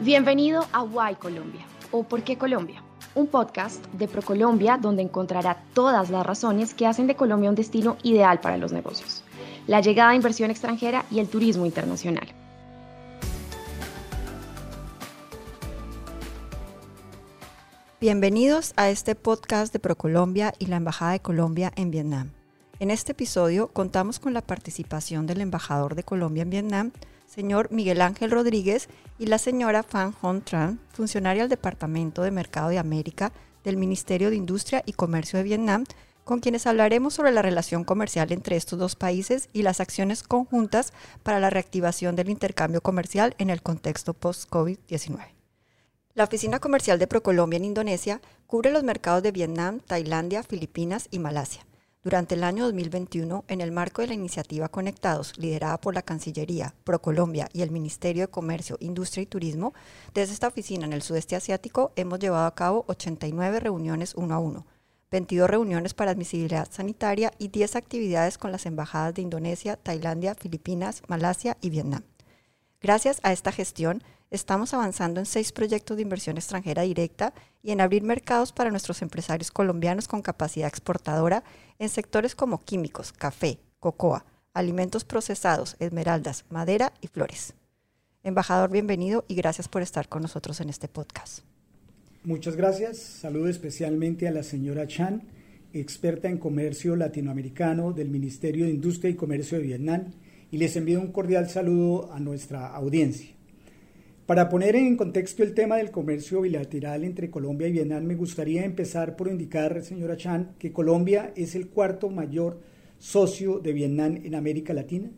Bienvenido a Why Colombia o ¿Por qué Colombia? Un podcast de ProColombia donde encontrará todas las razones que hacen de Colombia un destino ideal para los negocios, la llegada de inversión extranjera y el turismo internacional. Bienvenidos a este podcast de ProColombia y la Embajada de Colombia en Vietnam. En este episodio contamos con la participación del embajador de Colombia en Vietnam, señor Miguel Ángel Rodríguez, y la señora Fan Hon Tran, funcionaria del Departamento de Mercado de América del Ministerio de Industria y Comercio de Vietnam, con quienes hablaremos sobre la relación comercial entre estos dos países y las acciones conjuntas para la reactivación del intercambio comercial en el contexto post-COVID-19. La Oficina Comercial de Procolombia en Indonesia cubre los mercados de Vietnam, Tailandia, Filipinas y Malasia. Durante el año 2021, en el marco de la iniciativa Conectados, liderada por la Cancillería, ProColombia y el Ministerio de Comercio, Industria y Turismo, desde esta oficina en el sudeste asiático hemos llevado a cabo 89 reuniones uno a uno, 22 reuniones para admisibilidad sanitaria y 10 actividades con las embajadas de Indonesia, Tailandia, Filipinas, Malasia y Vietnam. Gracias a esta gestión, estamos avanzando en seis proyectos de inversión extranjera directa y en abrir mercados para nuestros empresarios colombianos con capacidad exportadora en sectores como químicos, café, cocoa, alimentos procesados, esmeraldas, madera y flores. Embajador, bienvenido y gracias por estar con nosotros en este podcast. Muchas gracias. Saludo especialmente a la señora Chan, experta en comercio latinoamericano del Ministerio de Industria y Comercio de Vietnam, y les envío un cordial saludo a nuestra audiencia. Para poner en contexto el tema del comercio bilateral entre Colombia y Vietnam, me gustaría empezar por indicar, señora Chan, que Colombia es el cuarto mayor socio de Vietnam en América Latina,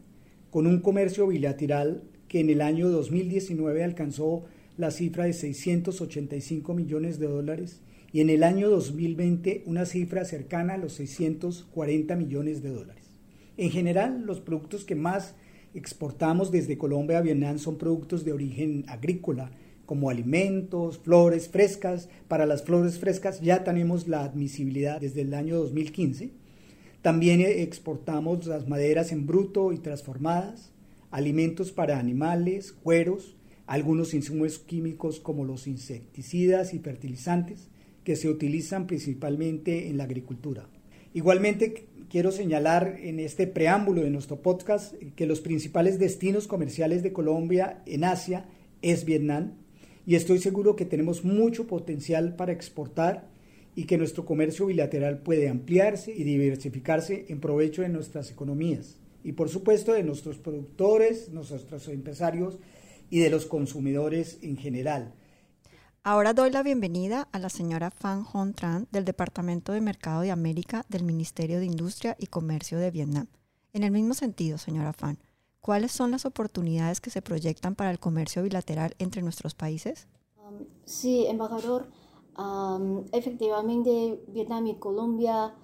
con un comercio bilateral que en el año 2019 alcanzó la cifra de 685 millones de dólares y en el año 2020 una cifra cercana a los 640 millones de dólares. En general, los productos que más exportamos desde Colombia a Vietnam son productos de origen agrícola, como alimentos, flores frescas. Para las flores frescas ya tenemos la admisibilidad desde el año 2015. También exportamos las maderas en bruto y transformadas, alimentos para animales, cueros, algunos insumos químicos como los insecticidas y fertilizantes que se utilizan principalmente en la agricultura. Igualmente quiero señalar en este preámbulo de nuestro podcast que los principales destinos comerciales de Colombia en Asia es Vietnam y estoy seguro que tenemos mucho potencial para exportar y que nuestro comercio bilateral puede ampliarse y diversificarse en provecho de nuestras economías y por supuesto de nuestros productores, nuestros empresarios y de los consumidores en general. Ahora doy la bienvenida a la señora Fan Hon Tran del Departamento de Mercado de América del Ministerio de Industria y Comercio de Vietnam. En el mismo sentido, señora Fan, ¿cuáles son las oportunidades que se proyectan para el comercio bilateral entre nuestros países? Um, sí, embajador. Um, efectivamente, Vietnam y Colombia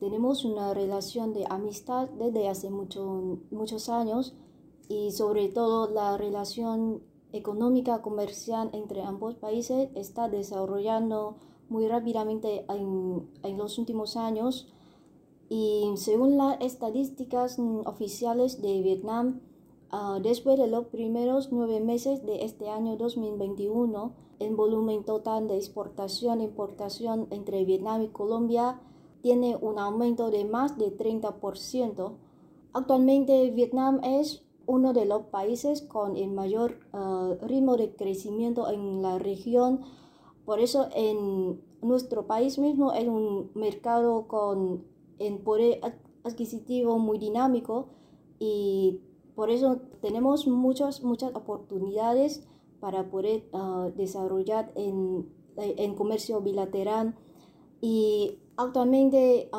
tenemos una relación de amistad desde hace mucho, muchos años y sobre todo la relación económica comercial entre ambos países está desarrollando muy rápidamente en, en los últimos años y según las estadísticas oficiales de Vietnam, uh, después de los primeros nueve meses de este año 2021, el volumen total de exportación e importación entre Vietnam y Colombia tiene un aumento de más de 30%. Actualmente Vietnam es uno de los países con el mayor uh, ritmo de crecimiento en la región. Por eso en nuestro país mismo es un mercado con el poder adquisitivo muy dinámico y por eso tenemos muchas, muchas oportunidades para poder uh, desarrollar en, en, comercio bilateral. Y actualmente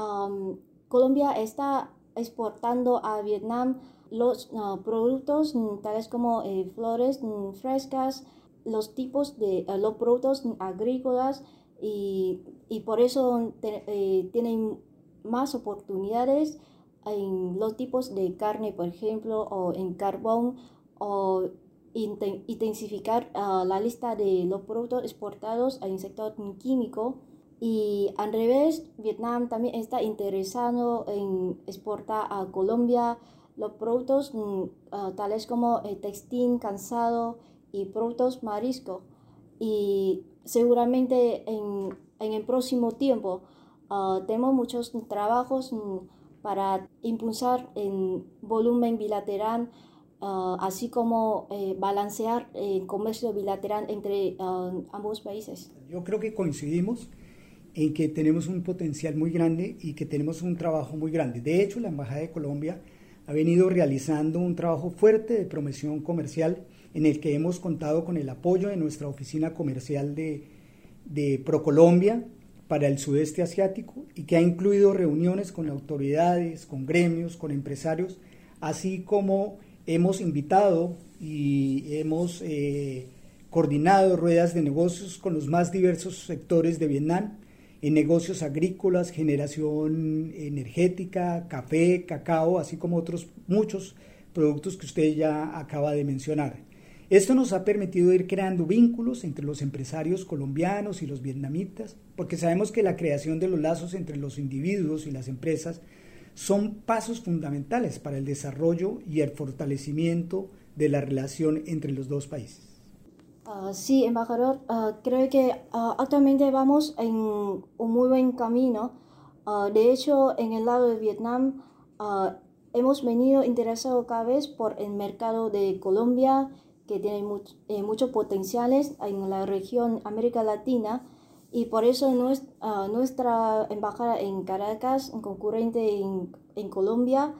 Colombia está exportando a Vietnam los uh, productos mm, tales como eh, flores mm, frescas, los tipos de uh, los productos agrícolas y, y por eso eh, tienen más oportunidades en los tipos de carne, por ejemplo, o en carbón, o intensificar uh, la lista de los productos exportados el sector químico. Y al revés, Vietnam también está interesado en exportar a Colombia los productos mm, ah, tales como el textil, cansado y productos marisco. Y seguramente en, en el próximo tiempo uh, tenemos muchos trabajos mm, para impulsar en volumen bilateral, uh, así como eh, balancear el comercio bilateral entre ambos países. Yo creo que coincidimos en que tenemos un potencial muy grande y que tenemos un trabajo muy grande. De hecho, la Embajada de Colombia ha venido realizando un trabajo fuerte de promoción comercial en el que hemos contado con el apoyo de nuestra oficina comercial de, Procolombia para el sudeste asiático y que ha incluido reuniones con autoridades, con gremios, con empresarios, así como hemos invitado y hemos eh, coordinado ruedas de negocios con los más diversos sectores de Vietnam en negocios agrícolas, generación energética, café, cacao, así como otros muchos productos que usted ya acaba de mencionar. Esto nos ha permitido ir creando vínculos entre los empresarios colombianos y los vietnamitas, porque sabemos que la creación de los lazos entre los individuos y las empresas son pasos fundamentales para el desarrollo y el fortalecimiento de la relación entre los dos países. Uh, sí, embajador, uh, creo que uh, actualmente vamos en un muy buen camino. de hecho, en el lado de Vietnam hemos venido interesados cada vez por el mercado de Colombia, que tiene eh, muchos potenciales en la región América Latina y por eso nuestra embajada en Caracas, concurrente en, Colombia,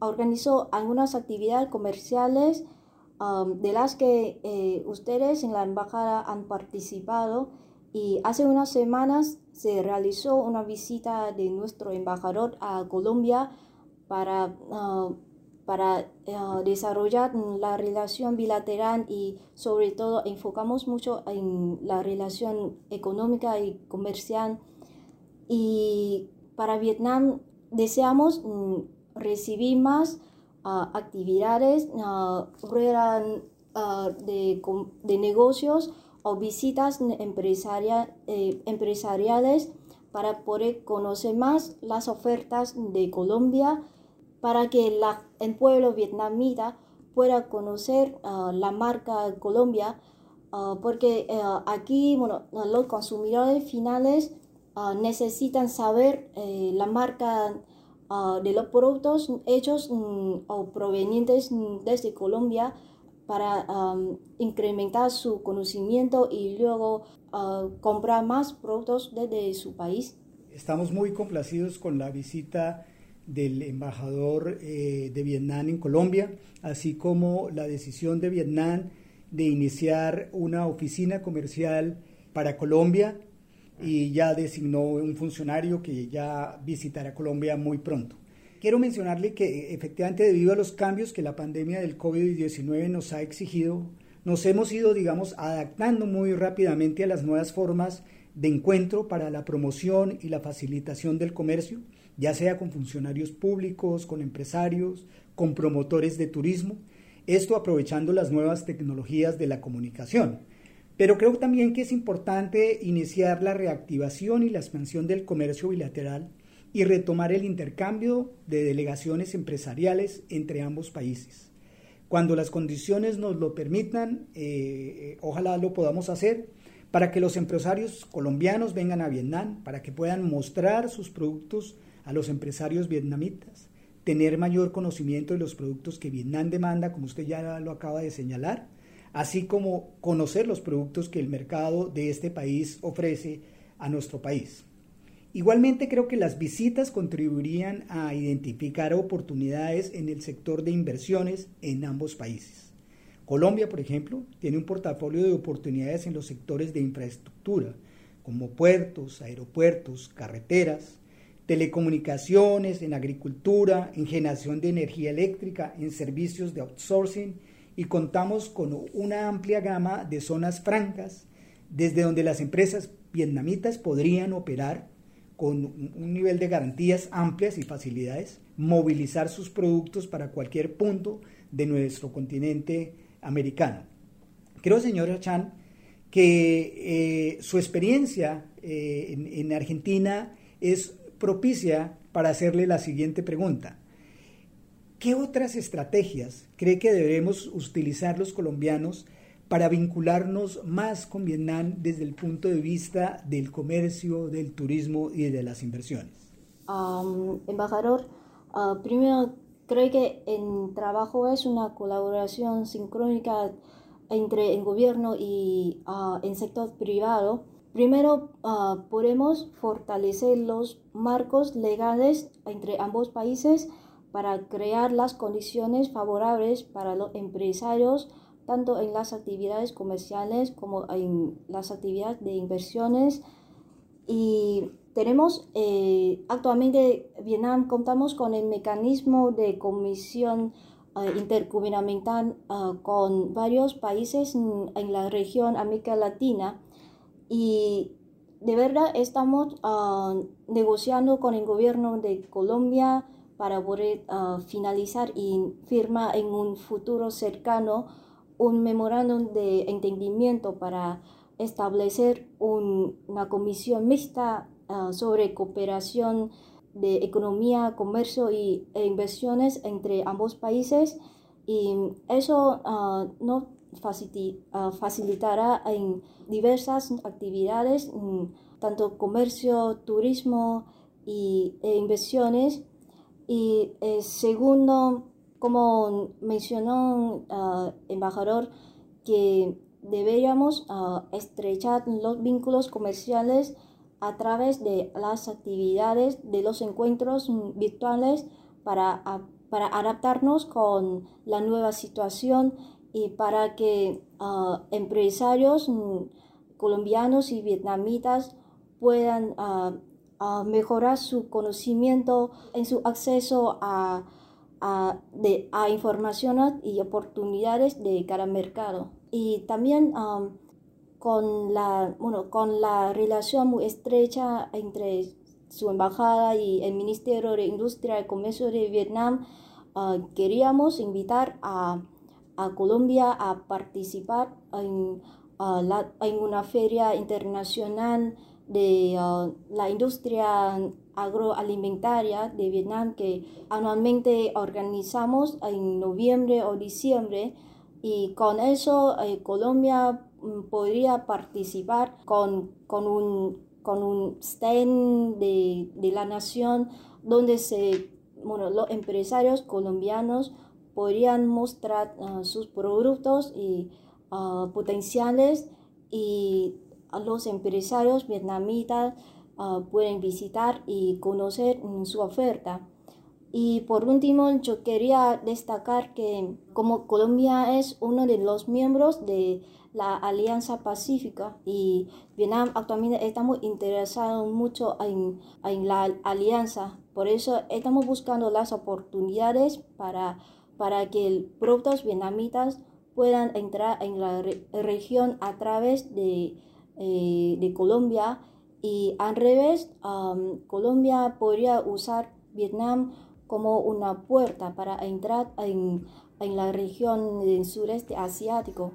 organizó algunas actividades comerciales de las que eh, ustedes en la embajada han participado y hace unas semanas se realizó una visita de nuestro embajador a Colombia para, ah, para eh, desarrollar la relación bilateral y sobre todo enfocamos mucho en la relación económica y comercial. Y para Vietnam deseamos mm, recibir más actividades de, de, negocios o visitas empresaria, eh, empresariales para poder conocer más las ofertas de Colombia, para que la, el pueblo vietnamita pueda conocer la marca Colombia, porque eh, aquí bueno, los consumidores finales necesitan saber eh, la marca Ah, de los productos hechos mm, o provenientes mm, desde Colombia para incrementar su conocimiento y luego ah, comprar más productos desde su país. Estamos muy complacidos con la visita del embajador eh, de Vietnam en Colombia, así como la decisión de Vietnam de iniciar una oficina comercial para Colombia y ya designó un funcionario que ya visitará Colombia muy pronto. Quiero mencionarle que efectivamente debido a los cambios que la pandemia del COVID-19 nos ha exigido, nos hemos ido, digamos, adaptando muy rápidamente a las nuevas formas de encuentro para la promoción y la facilitación del comercio, ya sea con funcionarios públicos, con empresarios, con promotores de turismo, esto aprovechando las nuevas tecnologías de la comunicación. Pero creo también que es importante iniciar la reactivación y la expansión del comercio bilateral y retomar el intercambio de delegaciones empresariales entre ambos países. Cuando las condiciones nos lo permitan, eh, eh, ojalá lo podamos hacer para que los empresarios colombianos vengan a Vietnam, para que puedan mostrar sus productos a los empresarios vietnamitas, tener mayor conocimiento de los productos que Vietnam demanda, como usted ya lo acaba de señalar, así como conocer los productos que el mercado de este país ofrece a nuestro país. Igualmente creo que las visitas contribuirían a identificar oportunidades en el sector de inversiones en ambos países. Colombia, por ejemplo, tiene un portafolio de oportunidades en los sectores de infraestructura, como puertos, aeropuertos, carreteras, telecomunicaciones, en agricultura, en generación de energía eléctrica, en servicios de outsourcing y contamos con una amplia gama de zonas francas desde donde las empresas vietnamitas podrían operar con un nivel de garantías amplias y facilidades, movilizar sus productos para cualquier punto de nuestro continente americano. Creo, señora Chan, que eh, su experiencia eh, en, en Argentina es propicia para hacerle la siguiente pregunta. ¿Qué otras estrategias cree que debemos utilizar los colombianos para vincularnos más con Vietnam desde el punto de vista del comercio, del turismo y de las inversiones? embajador, ah, primero creo que el trabajo es una colaboración sincrónica entre el gobierno y uh, el sector privado. Primero, ah, podemos fortalecer los marcos legales entre ambos países para crear las condiciones favorables para los empresarios tanto en las actividades comerciales como en las actividades de inversiones. Y tenemos eh, actualmente, Vietnam, contamos con el mecanismo de comisión eh, intergubernamental eh, con varios países en, la región América Latina y de verdad estamos negociando con el gobierno de Colombia para poder finalizar y firmar en un futuro cercano un memorándum de entendimiento para establecer una comisión mixta ah, sobre cooperación de economía, comercio y, e inversiones entre ambos países y eso uh, ah, facilitará en diversas actividades, tanto comercio, turismo y, e inversiones. Y eh, segundo, como mencionó el uh, embajador, que deberíamos uh, estrechar los vínculos comerciales a través de las actividades de los encuentros virtuales para, para adaptarnos con la nueva situación y para que uh, empresarios colombianos y vietnamitas puedan mejorar su conocimiento en su acceso a a, de, a información y oportunidades de cada mercado. Y también um, con, la, bueno, con la relación muy estrecha entre su embajada y el Ministerio de Industria y Comercio de Vietnam, uh, queríamos invitar a, a, Colombia a participar en, uh, la, en una feria internacional de uh, la industria agroalimentaria de Vietnam que anualmente organizamos en noviembre o diciembre. Y con eso eh, Colombia mm, podría participar con, con, un, con un stand de, de la nación donde se, bueno, los empresarios colombianos podrían mostrar uh, sus productos y uh, potenciales y los empresarios vietnamitas Ah, pueden visitar y conocer mm, su oferta. Y por último, yo quería destacar que como Colombia es uno de los miembros de la Alianza Pacífica y Vietnam actualmente estamos interesados mucho en, en la alianza. Por eso estamos buscando las oportunidades para, para que productos vietnamitas puedan entrar en la región a través de, eh, de Colombia y al revés, Colombia podría usar Vietnam como una puerta para entrar en, en la región del sureste asiático.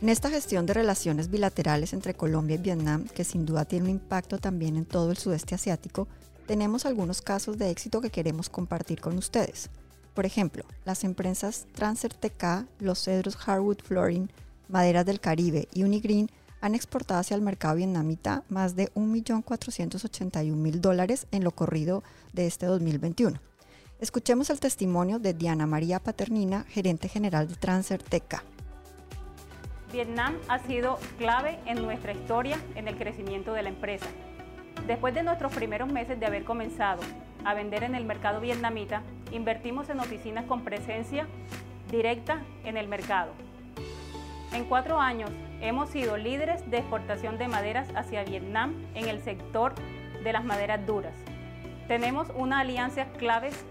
En esta gestión de relaciones bilaterales entre Colombia y Vietnam, que sin duda tiene un impacto también en todo el sudeste asiático, tenemos algunos casos de éxito que queremos compartir con ustedes. Por ejemplo, las empresas Transer TK, los cedros Hardwood Flooring, Maderas del Caribe y Unigreen han exportado hacia el mercado vietnamita más de 1.481.000 dólares en lo corrido de este 2021. Escuchemos el testimonio de Diana María Paternina, gerente general de Transer TK. Vietnam ha sido clave en nuestra historia en el crecimiento de la empresa. Después de nuestros primeros meses de haber comenzado a vender en el mercado vietnamita, invertimos en oficinas con presencia directa en el mercado, en cuatro años hemos sido líderes de exportación de maderas hacia Vietnam en el sector de las maderas duras. Tenemos una alianza claves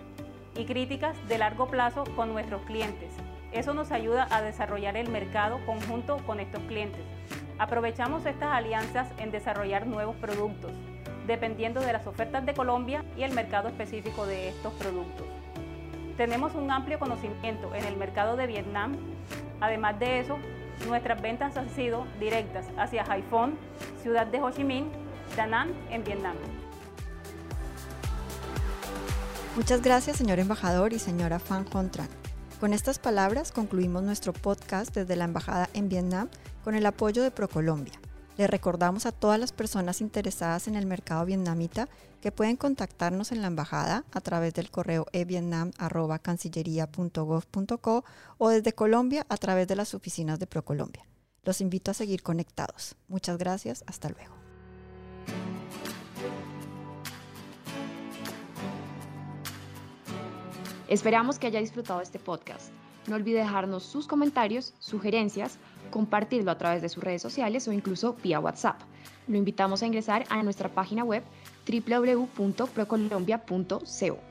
y críticas de largo plazo con nuestros clientes. Eso nos ayuda a desarrollar el mercado conjunto con estos clientes. Aprovechamos estas alianzas en desarrollar nuevos productos, dependiendo de las ofertas de Colombia y el mercado específico de estos productos. Tenemos un amplio conocimiento en el mercado de Vietnam. Además de eso, Nuestras ventas han sido directas hacia Haiphong, ciudad de Ho Chi Minh, Da Nang, en Vietnam. Muchas gracias, señor embajador y señora Fan Hontran. Con estas palabras concluimos nuestro podcast desde la Embajada en Vietnam con el apoyo de ProColombia. Le recordamos a todas las personas interesadas en el mercado vietnamita que pueden contactarnos en la embajada a través del correo evietnam.cancillería.gov.co o desde Colombia a través de las oficinas de ProColombia. Los invito a seguir conectados. Muchas gracias. Hasta luego. Esperamos que haya disfrutado este podcast. No olvide dejarnos sus comentarios, sugerencias, compartirlo a través de sus redes sociales o incluso vía WhatsApp. Lo invitamos a ingresar a nuestra página web www.procolombia.co.